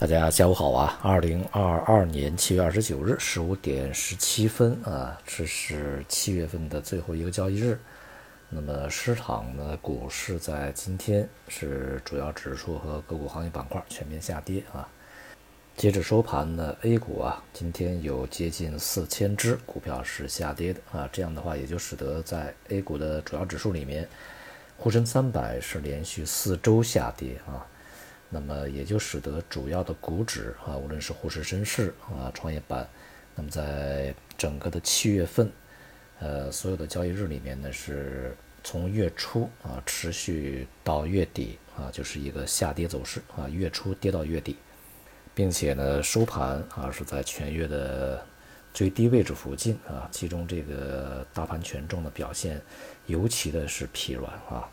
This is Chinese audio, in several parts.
大家下午好啊！二零二二年七月二十九日十五点十七分啊，这是七月份的最后一个交易日。那么市场呢，股市在今天是主要指数和个股行业板块全面下跌啊。截止收盘呢，A 股啊，今天有接近四千只股票是下跌的啊。这样的话，也就使得在 A 股的主要指数里面，沪深三百是连续四周下跌啊。那么也就使得主要的股指啊，无论是沪市深市啊、创业板，那么在整个的七月份，呃，所有的交易日里面呢，是从月初啊持续到月底啊，就是一个下跌走势啊，月初跌到月底，并且呢收盘啊是在全月的最低位置附近啊，其中这个大盘权重的表现尤其的是疲软啊。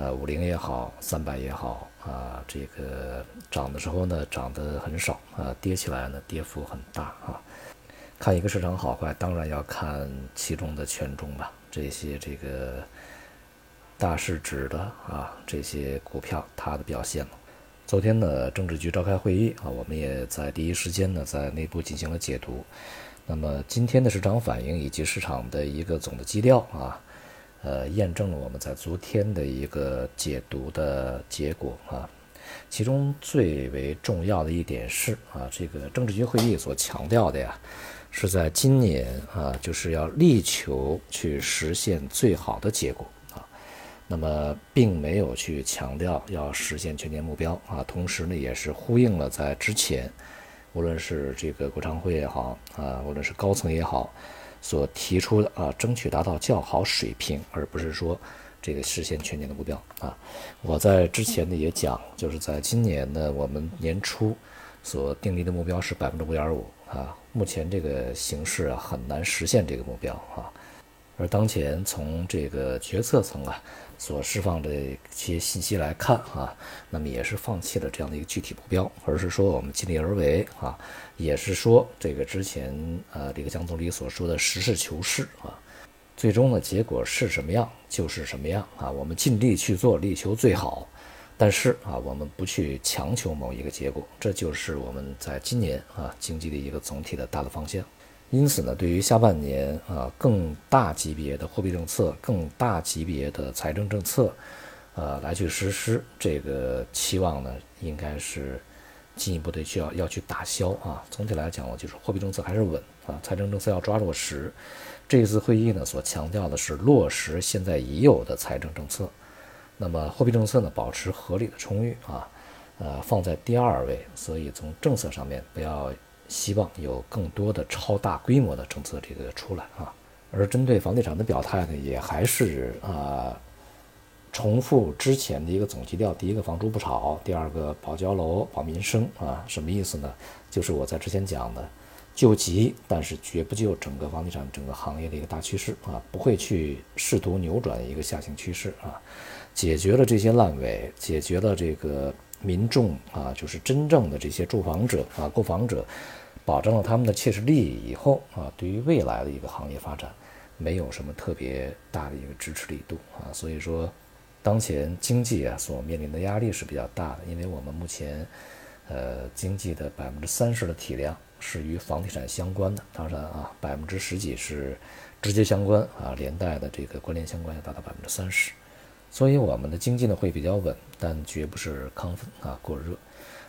呃，五零也好，三百也好啊，这个涨的时候呢，涨得很少啊，跌起来呢，跌幅很大啊。看一个市场好坏，当然要看其中的权重吧。这些这个大市值的啊，这些股票它的表现了。昨天呢，政治局召开会议啊，我们也在第一时间呢，在内部进行了解读。那么今天的市场反应以及市场的一个总的基调啊。呃，验证了我们在昨天的一个解读的结果啊，其中最为重要的一点是啊，这个政治局会议所强调的呀，是在今年啊，就是要力求去实现最好的结果啊，那么并没有去强调要实现全年目标啊，同时呢，也是呼应了在之前，无论是这个国常会也好啊，无论是高层也好。所提出的啊，争取达到较好水平，而不是说这个实现全年的目标啊。我在之前呢也讲，就是在今年呢，我们年初所定立的目标是百分之五点五啊。目前这个形势啊，很难实现这个目标啊。而当前从这个决策层啊所释放的一些信息来看啊，那么也是放弃了这样的一个具体目标，而是说我们尽力而为啊，也是说这个之前呃李克强总理所说的实事求是啊，最终的结果是什么样就是什么样啊，我们尽力去做，力求最好，但是啊我们不去强求某一个结果，这就是我们在今年啊经济的一个总体的大的方向。因此呢，对于下半年啊更大级别的货币政策、更大级别的财政政策，呃来去实施，这个期望呢，应该是进一步的需要要去打消啊。总体来讲，我就是货币政策还是稳啊，财政政策要抓落实。这一次会议呢，所强调的是落实现在已有的财政政策，那么货币政策呢，保持合理的充裕啊，呃放在第二位。所以从政策上面不要。希望有更多的超大规模的政策这个出来啊，而针对房地产的表态呢，也还是啊，重复之前的一个总基调：第一个房住不炒，第二个保交楼、保民生啊，什么意思呢？就是我在之前讲的，救急，但是绝不救整个房地产整个行业的一个大趋势啊，不会去试图扭转一个下行趋势啊，解决了这些烂尾，解决了这个民众啊，就是真正的这些住房者啊、购房者。保证了他们的切实利益以后啊，对于未来的一个行业发展，没有什么特别大的一个支持力度啊。所以说，当前经济啊所面临的压力是比较大的，因为我们目前，呃，经济的百分之三十的体量是与房地产相关的，当然啊，百分之十几是直接相关啊，连带的这个关联相关要达到百分之三十，所以我们的经济呢会比较稳，但绝不是亢奋啊过热。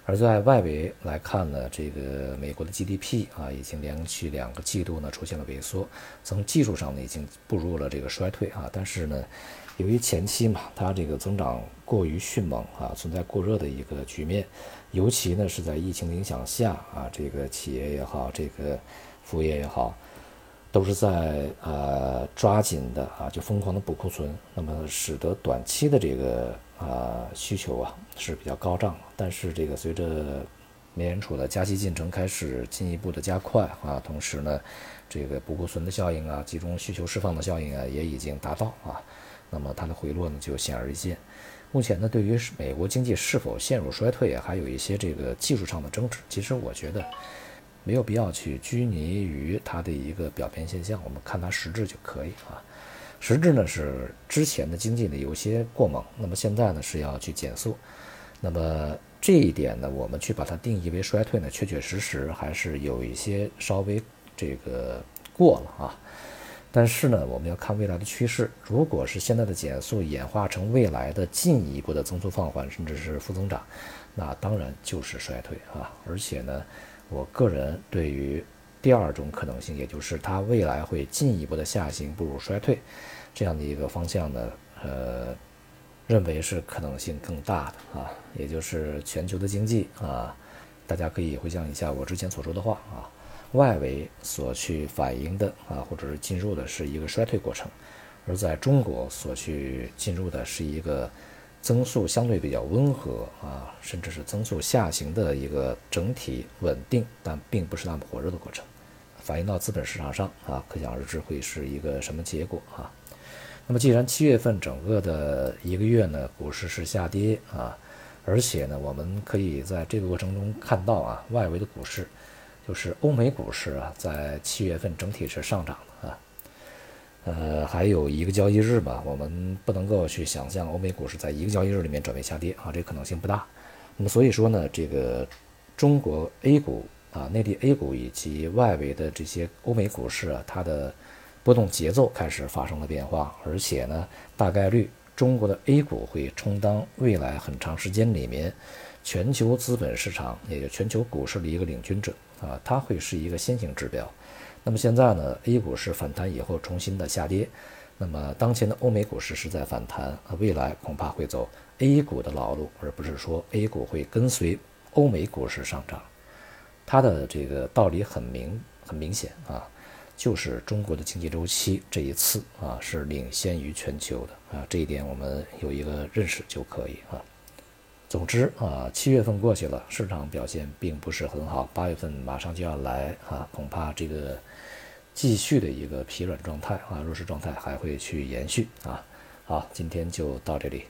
而在外围来看呢，这个美国的 GDP 啊，已经连续两个季度呢出现了萎缩，从技术上呢已经步入了这个衰退啊。但是呢，由于前期嘛，它这个增长过于迅猛啊，存在过热的一个局面，尤其呢是在疫情的影响下啊，这个企业也好，这个服务业也好，都是在呃抓紧的啊，就疯狂的补库存，那么使得短期的这个。啊，需求啊是比较高涨，但是这个随着美联储的加息进程开始进一步的加快啊，同时呢，这个补库存的效应啊，集中需求释放的效应啊，也已经达到啊，那么它的回落呢就显而易见。目前呢，对于美国经济是否陷入衰退，还有一些这个技术上的争执。其实我觉得没有必要去拘泥于它的一个表面现象，我们看它实质就可以啊。实质呢是之前的经济呢有些过猛，那么现在呢是要去减速，那么这一点呢，我们去把它定义为衰退呢，确确实实还是有一些稍微这个过了啊。但是呢，我们要看未来的趋势。如果是现在的减速演化成未来的进一步的增速放缓，甚至是负增长，那当然就是衰退啊。而且呢，我个人对于第二种可能性，也就是它未来会进一步的下行，步入衰退这样的一个方向呢，呃，认为是可能性更大的啊。也就是全球的经济啊，大家可以回想一下我之前所说的话啊。外围所去反映的啊，或者是进入的是一个衰退过程，而在中国所去进入的是一个增速相对比较温和啊，甚至是增速下行的一个整体稳定，但并不是那么火热的过程。反映到资本市场上啊，可想而知会是一个什么结果啊？那么既然七月份整个的一个月呢，股市是下跌啊，而且呢，我们可以在这个过程中看到啊，外围的股市。就是欧美股市啊，在七月份整体是上涨的，呃，还有一个交易日吧，我们不能够去想象欧美股市在一个交易日里面转为下跌啊，这可能性不大。那么所以说呢，这个中国 A 股啊，内地 A 股以及外围的这些欧美股市啊，它的波动节奏开始发生了变化，而且呢，大概率中国的 A 股会充当未来很长时间里面全球资本市场，也就全球股市的一个领军者。啊，它会是一个先行指标。那么现在呢，A 股是反弹以后重新的下跌。那么当前的欧美股市是在反弹啊，未来恐怕会走 A 股的老路，而不是说 A 股会跟随欧美股市上涨。它的这个道理很明很明显啊，就是中国的经济周期这一次啊是领先于全球的啊，这一点我们有一个认识就可以啊。总之啊，七月份过去了，市场表现并不是很好。八月份马上就要来啊，恐怕这个继续的一个疲软状态啊，弱势状态还会去延续啊。好，今天就到这里。